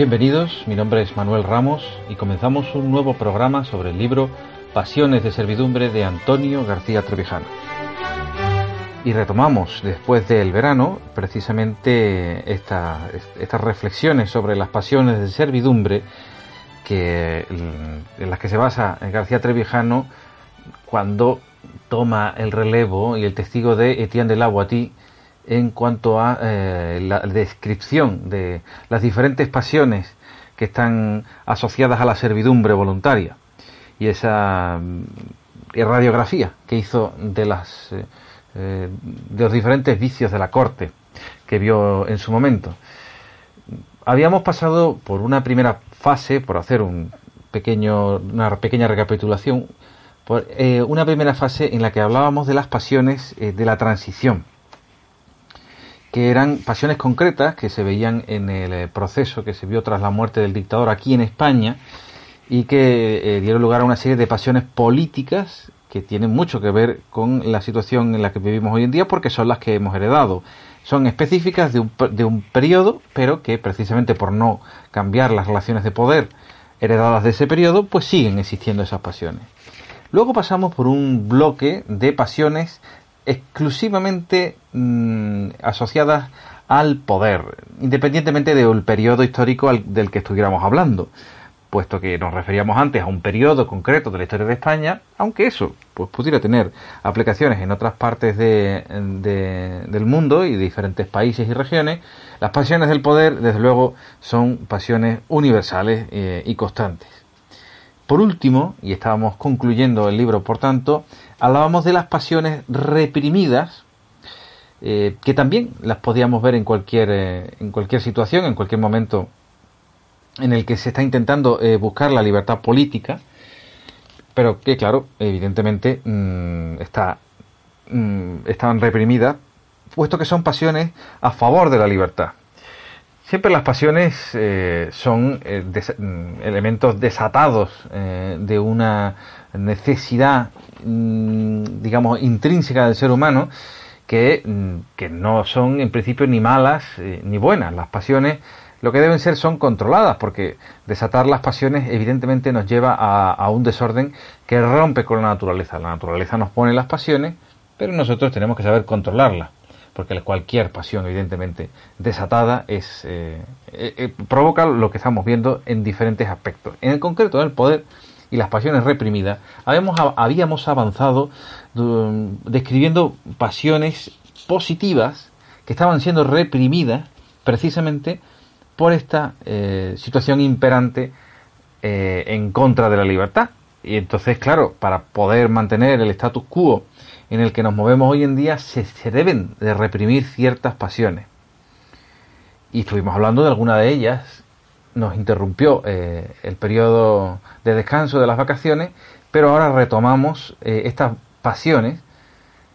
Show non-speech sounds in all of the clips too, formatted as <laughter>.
Bienvenidos, mi nombre es Manuel Ramos y comenzamos un nuevo programa sobre el libro Pasiones de Servidumbre de Antonio García Trevijano. Y retomamos después del verano precisamente estas reflexiones sobre las pasiones de servidumbre que, en las que se basa García Trevijano cuando toma el relevo y el testigo de Etienne de la Boitie en cuanto a eh, la descripción de las diferentes pasiones que están asociadas a la servidumbre voluntaria y esa mm, radiografía que hizo de las eh, eh, de los diferentes vicios de la corte que vio en su momento. Habíamos pasado por una primera fase, por hacer un pequeño, una pequeña recapitulación, por una primera fase en la que hablábamos de las pasiones de la transición que eran pasiones concretas que se veían en el eh, proceso que se vio tras la muerte del dictador aquí en España y que eh, dieron lugar a una serie de pasiones políticas que tienen mucho que ver con la situación en la que vivimos hoy en día porque son las que hemos heredado. Son específicas de un, de un periodo, pero que precisamente por no cambiar las relaciones de poder heredadas de ese periodo, pues siguen existiendo esas pasiones. Luego pasamos por un bloque de pasiones exclusivamente mm, asociadas al poder, independientemente del periodo histórico del que estuviéramos hablando, puesto que nos referíamos antes a un periodo concreto de la historia de España, aunque eso pues, pudiera tener aplicaciones en otras partes de, del mundo y diferentes países y regiones, las pasiones del poder, desde luego, son pasiones universales eh, y constantes. Por último, y estábamos concluyendo el libro, por tanto, hablábamos de las pasiones reprimidas, eh, que también las podíamos ver en cualquier, eh, en cualquier situación, en cualquier momento en el que se está intentando eh, buscar la libertad política, pero que, claro, evidentemente mm, está, mm, están reprimidas, puesto que son pasiones a favor de la libertad. Siempre las pasiones eh, son eh, mm, elementos desatados eh, de una necesidad, mm, digamos, intrínseca del ser humano que, mm, que no son en principio ni malas ni buenas. Las pasiones lo que deben ser son controladas, porque desatar las pasiones evidentemente nos lleva a, a un desorden que rompe con la naturaleza. La naturaleza nos pone las pasiones, pero nosotros tenemos que saber controlarlas porque cualquier pasión, evidentemente, desatada es eh, eh, eh, provoca lo que estamos viendo en diferentes aspectos. En el concreto del poder y las pasiones reprimidas, habíamos, habíamos avanzado describiendo pasiones positivas que estaban siendo reprimidas precisamente por esta situación imperante en contra de la libertad. Y entonces, claro, para poder mantener el status quo en el que nos movemos hoy en día se, deben de reprimir ciertas pasiones. Y estuvimos hablando de alguna de ellas, nos interrumpió eh, el periodo de descanso de las vacaciones, pero ahora retomamos eh, estas pasiones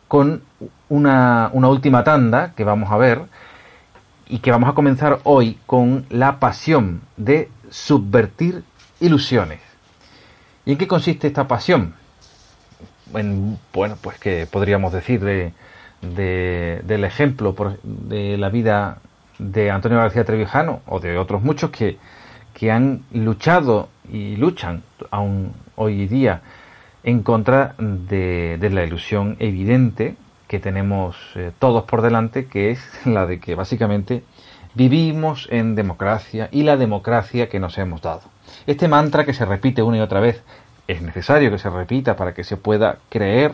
con una, una última tanda que vamos a ver y que vamos a comenzar hoy con la pasión de subvertir ilusiones. ¿Y en qué consiste esta pasión? Bueno, pues que podríamos decir de, del ejemplo de la vida de Antonio García Trevijano o de otros muchos que, que han luchado y luchan aún hoy día en contra de, la ilusión evidente que tenemos eh, todos por delante, que es la de que básicamente vivimos en democracia y la democracia que nos hemos dado. Este mantra que se repite una y otra vez es necesario que se repita para que se pueda creer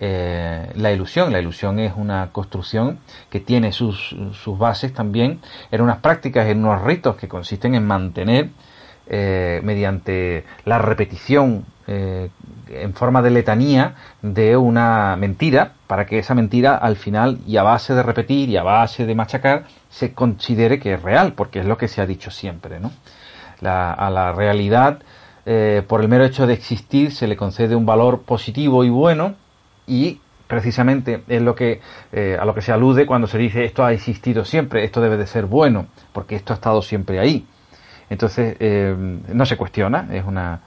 eh, la ilusión. La ilusión es una construcción que tiene sus, sus, bases también en unas prácticas, en unos ritos que consisten en mantener eh, mediante la repetición eh, en forma de letanía de una mentira para que esa mentira al final y a base de repetir y a base de machacar se considere que es real, porque es lo que se ha dicho siempre. ¿no? a la realidad, eh, por el mero hecho de existir, se le concede un valor positivo y bueno y precisamente es lo que eh, a lo que se alude cuando se dice esto ha existido siempre, esto debe de ser bueno, porque esto ha estado siempre ahí. Entonces eh, no se cuestiona, es una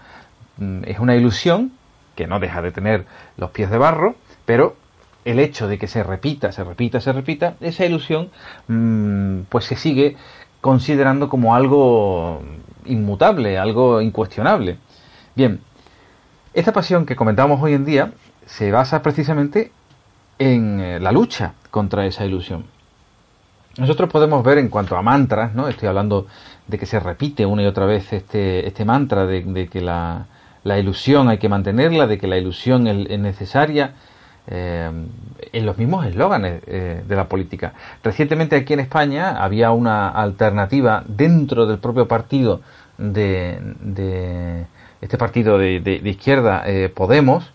mm, es una ilusión que no deja de tener los pies de barro, pero el hecho de que se repita, se repita, se repita, esa ilusión mm, pues se sigue considerando como algo inmutable, algo incuestionable. Bien, esta pasión que comentamos hoy en día se basa precisamente en eh, la lucha contra esa ilusión. Nosotros podemos ver en cuanto a mantras, ¿no? Estoy hablando de que se repite una y otra vez este, este mantra de, que la, ilusión hay que mantenerla, de que la ilusión es, necesaria, eh, en los mismos eslóganes eh, de la política. Recientemente aquí en España había una alternativa dentro del propio partido de, este partido de, izquierda, Podemos,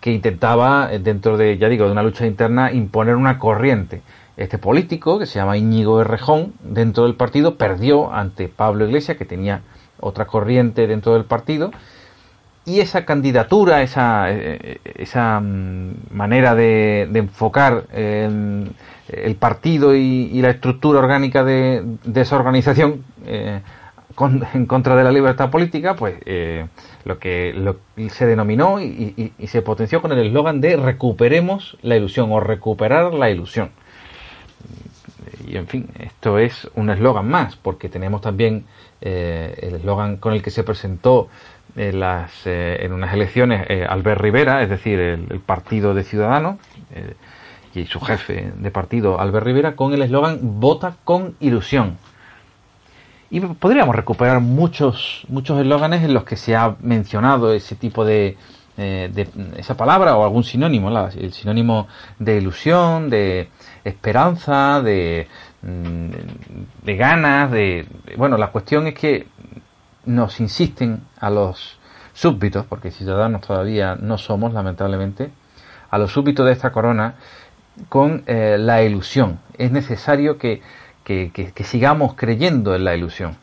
que intentaba, eh, dentro de, ya digo, de una lucha interna, imponer una corriente. Este político, que se llama Íñigo Errejón, dentro del partido, perdió ante Pablo Iglesias, que tenía otra corriente dentro del partido, y esa candidatura, esa, eh, esa mm, manera de, enfocar el partido y, la estructura orgánica de, esa organización eh, <laughs> en contra de la libertad política, pues eh, lo que se denominó y, se potenció con el eslogan de recuperemos la ilusión o recuperar la ilusión. Y en fin, esto es un eslogan más, porque tenemos también el eslogan con el que se presentó en, las, eh, en unas elecciones Albert Rivera, es decir, el, partido de Ciudadanos, y su jefe de partido, Albert Rivera, con el eslogan Vota con ilusión y podríamos recuperar muchos muchos eslóganes en los que se ha mencionado ese tipo de, eh, de esa palabra o algún sinónimo, el sinónimo de ilusión, de esperanza, de, mm, de ganas, de... Bueno, la cuestión es que nos insisten a los súbditos, porque ciudadanos todavía no somos, lamentablemente, a los súbditos de esta corona con eh, la ilusión. Es necesario que que, sigamos creyendo en la ilusión.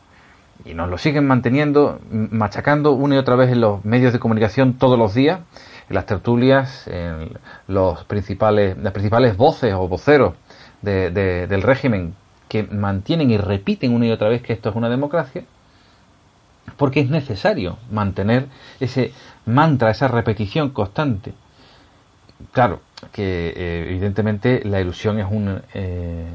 Y nos lo siguen manteniendo, machacando una y otra vez en los medios de comunicación todos los días, en las tertulias, en los principales, las principales voces o voceros del régimen que mantienen y repiten una y otra vez que esto es una democracia, porque es necesario mantener ese mantra, esa repetición constante. Claro, que eh, evidentemente la ilusión es un, eh,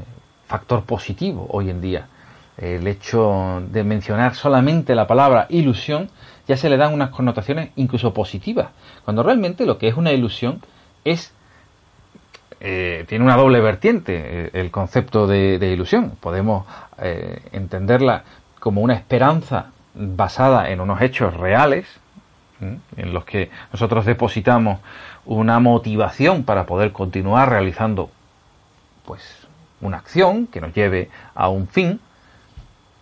factor positivo hoy en día. El hecho de mencionar solamente la palabra ilusión ya se le dan unas connotaciones incluso positivas, cuando realmente lo que es una ilusión es eh, tiene una doble vertiente el concepto de, ilusión. Podemos entenderla como una esperanza basada en unos hechos reales, en los que nosotros depositamos una motivación para poder continuar realizando pues una acción que nos lleve a un fin,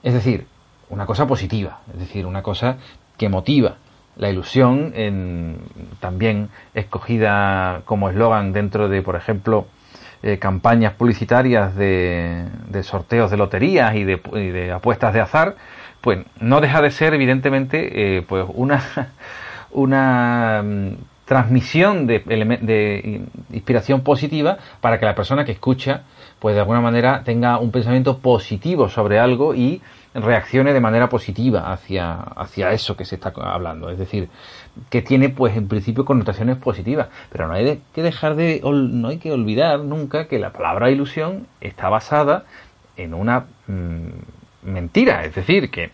es decir, una cosa positiva, es decir, una cosa que motiva. La ilusión, en, también escogida como eslogan dentro de, por ejemplo, eh, campañas publicitarias de, sorteos de loterías y de, apuestas de azar, pues no deja de ser, evidentemente, eh, pues una, <laughs> una mm, transmisión de, de inspiración positiva para que la persona que escucha pues de alguna manera tenga un pensamiento positivo sobre algo y reaccione de manera positiva hacia, hacia eso que se está hablando. Es decir, que tiene pues en principio connotaciones positivas. Pero no hay que dejar de, no hay que olvidar nunca que la palabra ilusión está basada en una mm, mentira. Es decir, que,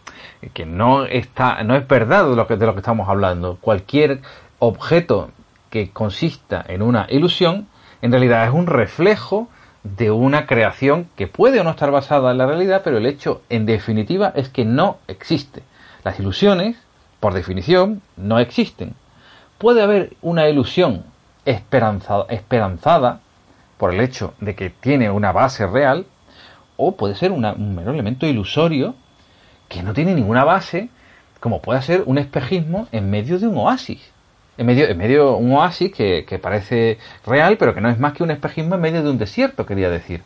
que no está, no es verdad de lo que, de lo que estamos hablando. Cualquier objeto que consista en una ilusión, en realidad es un reflejo de una creación que puede o no estar basada en la realidad, pero el hecho, en definitiva, es que no existe. Las ilusiones, por definición, no existen. Puede haber una ilusión esperanzada, esperanzada por el hecho de que tiene una base real, o puede ser un mero elemento ilusorio que no tiene ninguna base, como puede ser un espejismo en medio de un oasis. en medio, en medio un oasis que, parece real, pero que no es más que un espejismo en medio de un desierto, quería decir.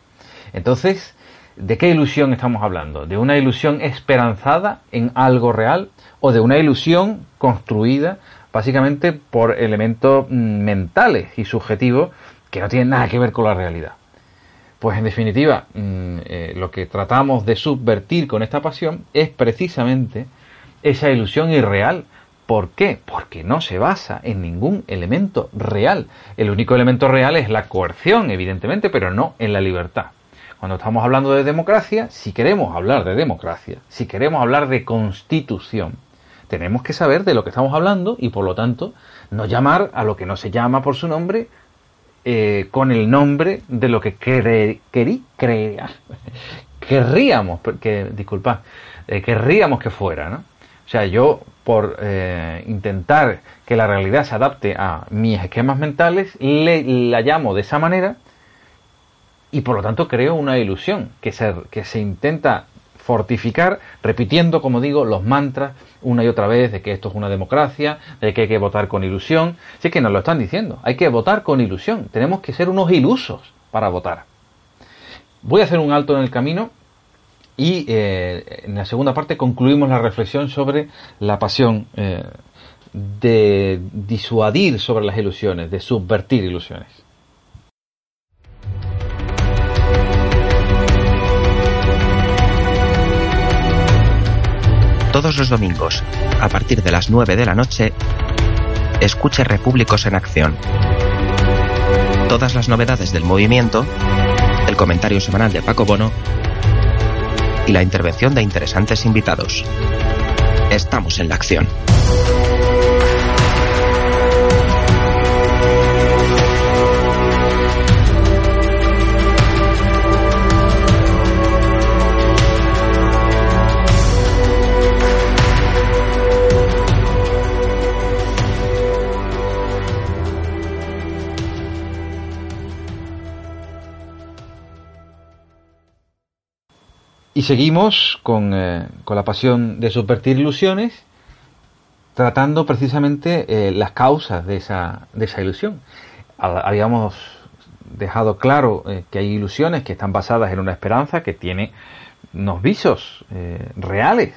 Entonces, ¿de qué ilusión estamos hablando? ¿De una ilusión esperanzada en algo real o de una ilusión construida básicamente por elementos mm, mentales y subjetivos que no tienen nada que ver con la realidad? Pues en definitiva, mm, eh, lo que tratamos de subvertir con esta pasión es precisamente esa ilusión irreal. ¿Por qué? Porque no se basa en ningún elemento real. El único elemento real es la coerción, evidentemente, pero no en la libertad. Cuando estamos hablando de democracia, si queremos hablar de democracia, si queremos hablar de constitución, tenemos que saber de lo que estamos hablando y por lo tanto no llamar a lo que no se llama por su nombre eh, con el nombre de lo que querí, crea, querríamos, que, disculpad, eh, querríamos que fuera, ¿no? O sea, yo por eh, intentar que la realidad se adapte a mis esquemas mentales, le, la llamo de esa manera y por lo tanto creo una ilusión que se, que se intenta fortificar repitiendo, como digo, los mantras una y otra vez de que esto es una democracia, de que hay que votar con ilusión. Sí que nos lo están diciendo, hay que votar con ilusión, tenemos que ser unos ilusos para votar. Voy a hacer un alto en el camino y eh, en la segunda parte concluimos la reflexión sobre la pasión eh, de disuadir sobre las ilusiones, de subvertir ilusiones. Todos los domingos, a partir de las 9 de la noche, escuche Repúblicos en Acción. Todas las novedades del movimiento, el comentario semanal de Paco Bono y la intervención de interesantes invitados. Estamos en la acción. Y seguimos con, eh, con, la pasión de subvertir ilusiones, tratando precisamente eh, las causas de esa, de esa ilusión. Habíamos dejado claro eh, que hay ilusiones que están basadas en una esperanza que tiene unos visos reales,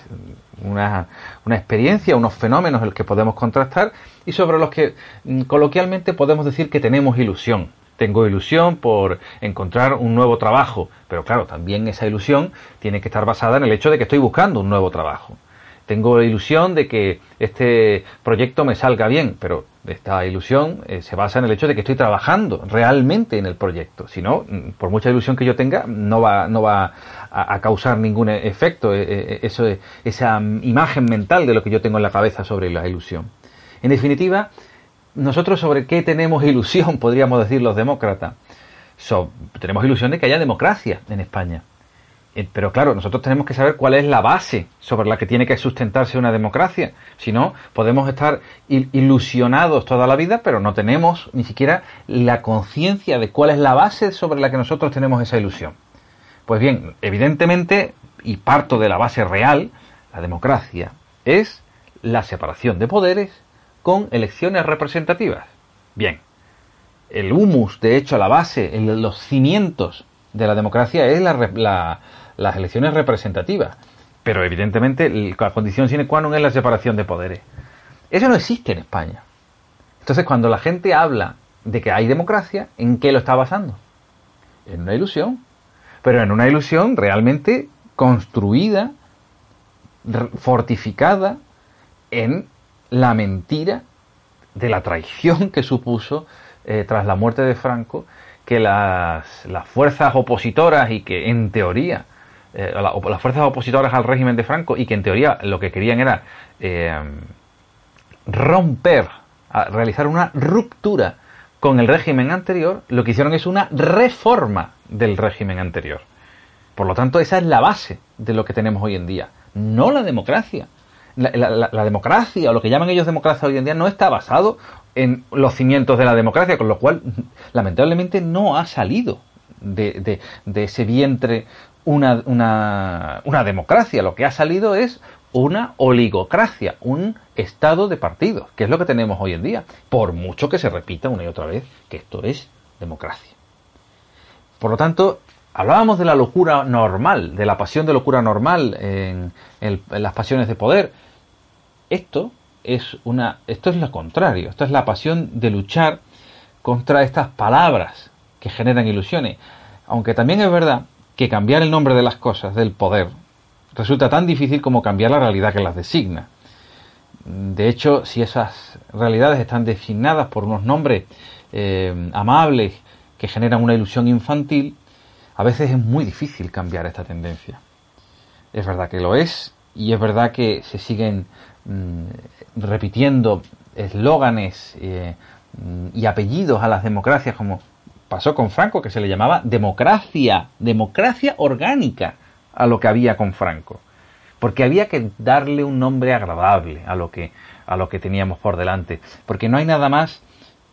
una, una, experiencia, unos fenómenos en los que podemos contrastar y sobre los que mm, coloquialmente podemos decir que tenemos ilusión. Tengo ilusión por encontrar un nuevo trabajo, pero claro, también esa ilusión tiene que estar basada en el hecho de que estoy buscando un nuevo trabajo. Tengo ilusión de que este proyecto me salga bien, pero esta ilusión eh, se basa en el hecho de que estoy trabajando realmente en el proyecto. Si no, mm, por mucha ilusión que yo tenga, no va, no va a, causar ningún efecto eh, eh, eso, esa imagen mental de lo que yo tengo en la cabeza sobre la ilusión. En definitiva, nosotros sobre qué tenemos ilusión, <laughs> podríamos decir los demócratas. tenemos ilusión de que haya democracia en España. Eh, pero claro, nosotros tenemos que saber cuál es la base sobre la que tiene que sustentarse una democracia. Si no, podemos estar ilusionados toda la vida, pero no tenemos ni siquiera la conciencia de cuál es la base sobre la que nosotros tenemos esa ilusión. Pues bien, evidentemente, y parto de la base real, la democracia es la separación de poderes con elecciones representativas. Bien, el humus, de hecho, la base, los cimientos de la democracia es las elecciones representativas. Pero evidentemente la condición sine qua non es la separación de poderes. Eso no existe en España. Entonces cuando la gente habla de que hay democracia, ¿en qué lo está basando? En una ilusión. Pero en una ilusión realmente construida, fortificada en la mentira de la traición que supuso eh, tras la muerte de Franco que las, fuerzas opositoras y que en teoría eh, las fuerzas opositoras al régimen de Franco y que en teoría lo que querían era eh, romper, realizar una ruptura con el régimen anterior, lo que hicieron es una reforma del régimen anterior. Por lo tanto, esa es la base de lo que tenemos hoy en día, no la democracia la, democracia, o lo que llaman ellos democracia hoy en día, no está basado en los cimientos de la democracia, con lo cual, lamentablemente, no ha salido de, ese vientre una, una, democracia. Lo que ha salido es una oligocracia, un estado de partidos, que es lo que tenemos hoy en día, por mucho que se repita una y otra vez que esto es democracia. Por lo tanto, hablábamos de la locura normal, de la pasión de locura normal en, las pasiones de poder. Esto es una, esto es lo contrario, esto es la pasión de luchar contra estas palabras que generan ilusiones. Aunque también es verdad que cambiar el nombre de las cosas, del poder, resulta tan difícil como cambiar la realidad que las designa. De hecho, si esas realidades están designadas por unos nombres eh, amables que generan una ilusión infantil, a veces es muy difícil cambiar esta tendencia. Es verdad que lo es y es verdad que se siguen mm, repitiendo eslóganes eh, y apellidos a las democracias como pasó con Franco, que se le llamaba democracia, democracia orgánica a lo que había con Franco. Porque había que darle un nombre agradable a lo que, a lo que teníamos por delante. Porque no hay nada más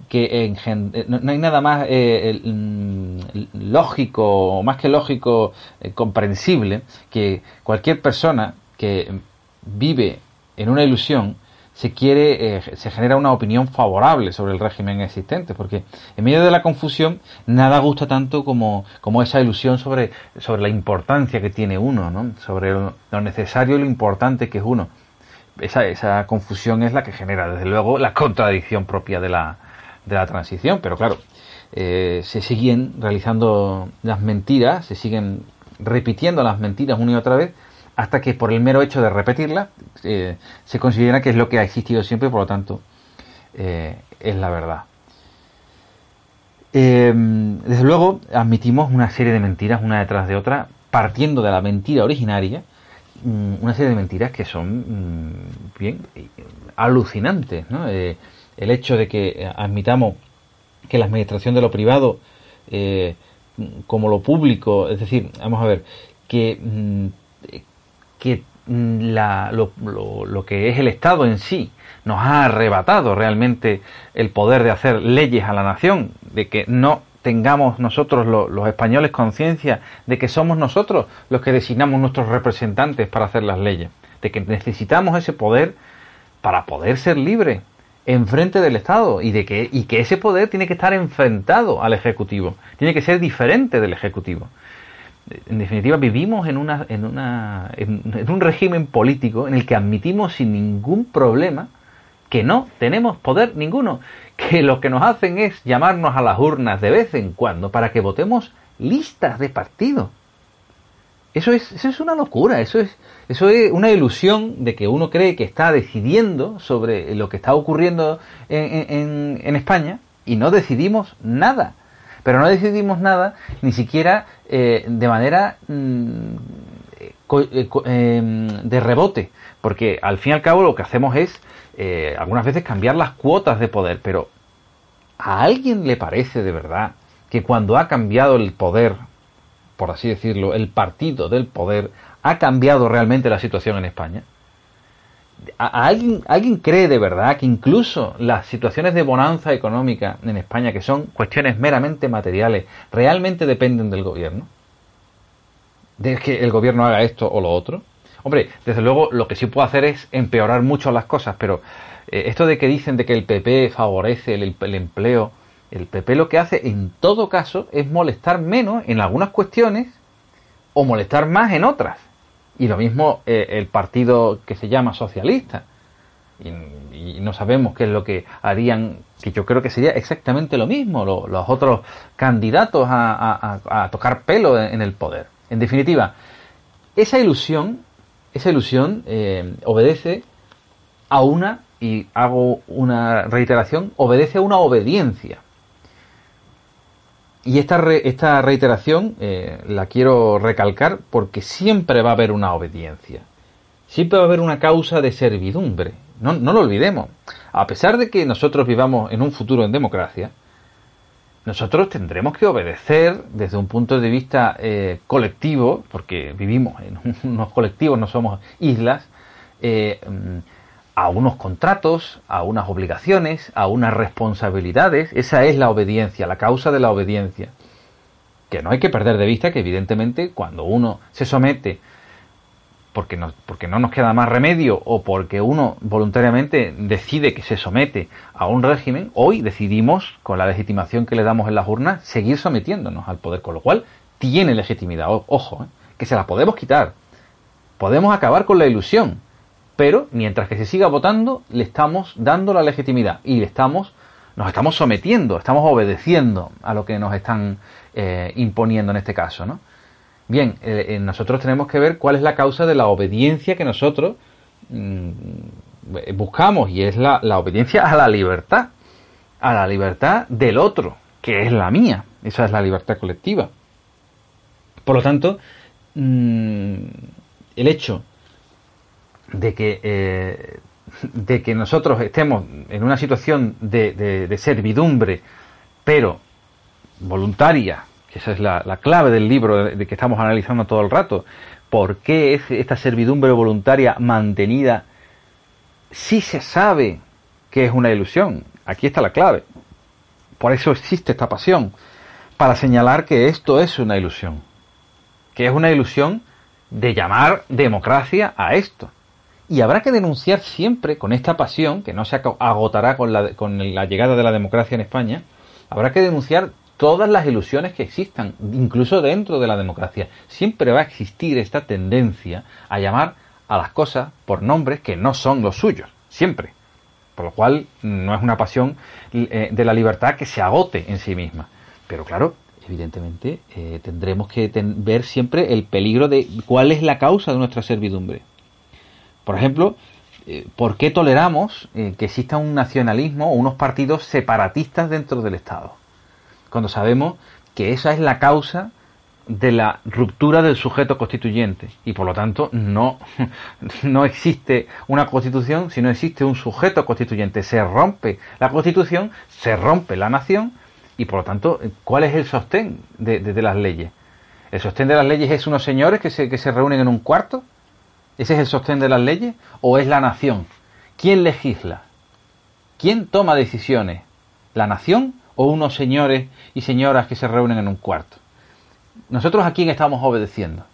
que eh, no, hay nada más eh, mm, lógico, más que lógico, comprensible, que cualquier persona que vive en una ilusión se quiere, eh, se genera una opinión favorable sobre el régimen existente, porque en medio de la confusión nada gusta tanto como, como esa ilusión sobre, sobre la importancia que tiene uno, ¿no? sobre lo, necesario y lo importante que es uno. Esa, esa confusión es la que genera, desde luego, la contradicción propia de la, de la transición, pero claro, eh, se siguen realizando las mentiras, se siguen repitiendo las mentiras una y otra vez, hasta que por el mero hecho de repetirla eh, se considera que es lo que ha existido siempre y por lo tanto eh, es la verdad. Eh, desde luego admitimos una serie de mentiras una detrás de otra, partiendo de la mentira originaria, mm, una serie de mentiras que son mm, bien alucinantes. el hecho de que admitamos que la administración de lo privado como lo público, es decir, vamos a ver, que mm, que mm, lo, que es el Estado en sí nos ha arrebatado realmente el poder de hacer leyes a la nación, de que no tengamos nosotros los españoles conciencia de que somos nosotros los que designamos nuestros representantes para hacer las leyes, de que necesitamos ese poder para poder ser libres enfrente del Estado y de que, y que ese poder tiene que estar enfrentado al Ejecutivo, tiene que ser diferente del Ejecutivo en definitiva, vivimos en, una, en, una, en, un régimen político en el que admitimos sin ningún problema que no tenemos poder ninguno, que lo que nos hacen es llamarnos a las urnas de vez en cuando para que votemos listas de partido. Eso es, eso es una locura, eso es, eso es una ilusión de que uno cree que está decidiendo sobre lo que está ocurriendo en, en España y no decidimos nada. Pero no decidimos nada ni siquiera eh, de manera mm, eh, em, de rebote, porque al fin y al cabo lo que hacemos es eh, algunas veces cambiar las cuotas de poder, pero ¿a alguien le parece de verdad que cuando ha cambiado el poder, por así decirlo, el partido del poder, ha cambiado realmente la situación en España? Alguien, ¿Alguien cree de verdad que incluso las situaciones de bonanza económica en España, que son cuestiones meramente materiales, realmente dependen del gobierno? ¿De que el gobierno haga esto o lo otro? Hombre, desde luego lo que sí puede hacer es empeorar mucho las cosas, pero eh, esto de que dicen de que el PP favorece el empleo, el PP lo que hace en todo caso es molestar menos en algunas cuestiones o molestar más en otras. Y lo mismo eh, el partido que se llama socialista. Y, no sabemos qué es lo que harían, que yo creo que sería exactamente lo mismo, los otros candidatos a, tocar pelo en, el poder. En definitiva, esa ilusión, esa ilusión eh, obedece a una, y hago una reiteración, obedece a una obediencia. Y esta, esta reiteración eh, la quiero recalcar porque siempre va a haber una obediencia. Siempre va a haber una causa de servidumbre. No, no lo olvidemos. A pesar de que nosotros vivamos en un futuro en democracia, nosotros tendremos que obedecer desde un punto de vista eh, colectivo, porque vivimos en <laughs> unos colectivos, no somos islas, eh, a unos contratos, a unas obligaciones, a unas responsabilidades. Esa es la obediencia, la causa de la obediencia. Que no hay que perder de vista que evidentemente cuando uno se somete porque, porque no nos queda más remedio o porque uno voluntariamente decide que se somete a un régimen, hoy decidimos, con la legitimación que le damos en las urnas, seguir sometiéndonos al poder, con lo cual tiene legitimidad, ojo, ¿eh? que se la podemos quitar, podemos acabar con la ilusión, pero mientras que se siga votando, le estamos dando la legitimidad y le estamos, nos estamos sometiendo, estamos obedeciendo a lo que nos están eh, imponiendo en este caso, ¿no? Bien, eh, eh, nosotros tenemos que ver cuál es la causa de la obediencia que nosotros mm, buscamos y es la, obediencia a la libertad, a la libertad del otro, que es la mía, esa es la libertad colectiva. Por lo tanto, mm, el hecho de que, eh, de que nosotros estemos en una situación de servidumbre, pero voluntaria, que esa es la, clave del libro de, que estamos analizando todo el rato. ¿Por qué es esta servidumbre voluntaria mantenida si se sabe que es una ilusión? Aquí está la clave. Por eso existe esta pasión, para señalar que esto es una ilusión, que es una ilusión de llamar democracia a esto. Y habrá que denunciar siempre con esta pasión, que no se agotará con la, con la llegada de la democracia en España, habrá que denunciar todas las ilusiones que existan, incluso dentro de la democracia. Siempre va a existir esta tendencia a llamar a las cosas por nombres que no son los suyos, siempre. Por lo cual no es una pasión eh, de la libertad que se agote en sí misma. Pero claro, evidentemente eh, tendremos que ver siempre el peligro de cuál es la causa de nuestra servidumbre. Por ejemplo, eh, ¿por qué toleramos que exista un nacionalismo o unos partidos separatistas dentro del Estado? cuando sabemos que esa es la causa de la ruptura del sujeto constituyente y por lo tanto no, <laughs> no existe una constitución si no existe un sujeto constituyente. Se rompe la constitución, se rompe la nación y por lo tanto, ¿cuál es el sostén de, las leyes? ¿El sostén de las leyes es unos señores que se, que se reúnen en un cuarto? ¿Ese es el sostén de las leyes? ¿O es la nación? ¿Quién legisla? ¿Quién toma decisiones? ¿La nación o unos señores y señoras que se reúnen en un cuarto. Nosotros a quién estamos obedeciendo.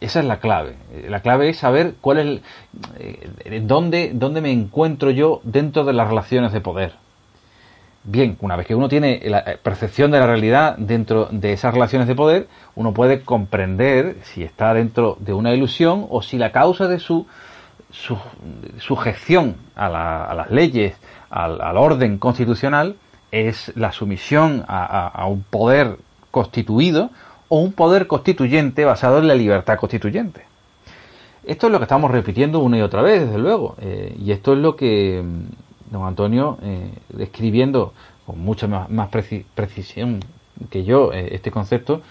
Esa es la clave. La clave es saber cuál es eh, dónde, dónde me encuentro yo dentro de las relaciones de poder. Bien, una vez que uno tiene la eh, percepción de la realidad dentro de esas relaciones de poder, uno puede comprender si está dentro de una ilusión o si la causa de su, sujeción a, a, las leyes, al, al orden constitucional, es la sumisión a, un poder constituido o un poder constituyente basado en la libertad constituyente. Esto es lo que estamos repitiendo una y otra vez, desde luego, eh, y esto es lo que don Antonio, eh, describiendo con mucha más, precisión que yo eh, este concepto,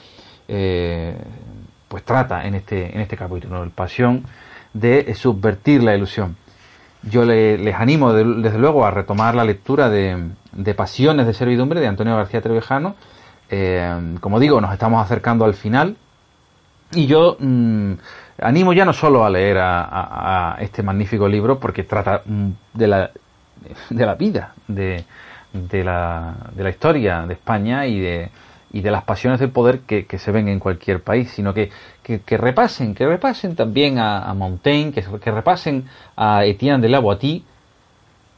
pues trata en este, en este capítulo, la pasión de subvertir la ilusión. Yo les animo, desde luego, a retomar la lectura de, Pasiones de Servidumbre de Antonio García Trevejano. Eh, como digo, nos estamos acercando al final. Y yo mm, animo ya no solo a leer a, este magnífico libro, porque trata mm, de la, de la vida, de, de, la, de la historia de España y de, y de las pasiones del poder que, se ven en cualquier país, sino que, que, repasen, que repasen también a, Montaigne, que, que, repasen a Etienne de la Boétie,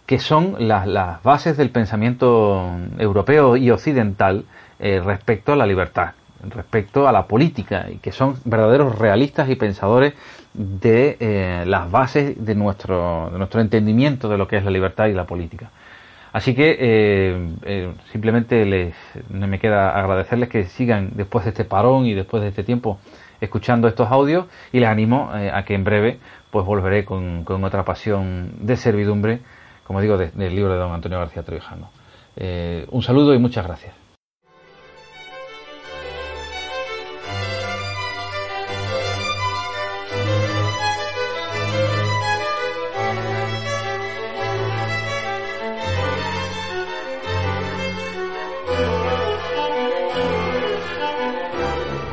que son las, las, bases del pensamiento europeo y occidental eh, respecto a la libertad, respecto a la política, y que son verdaderos realistas y pensadores de eh, las bases de nuestro, de nuestro entendimiento de lo que es la libertad y la política. Así que eh, eh, simplemente les, me queda agradecerles que sigan después de este parón y después de este tiempo escuchando estos audios y les animo eh, a que en breve pues volveré con, otra pasión de servidumbre, como digo, del libro de don Antonio García Trevijano. un saludo y muchas gracias.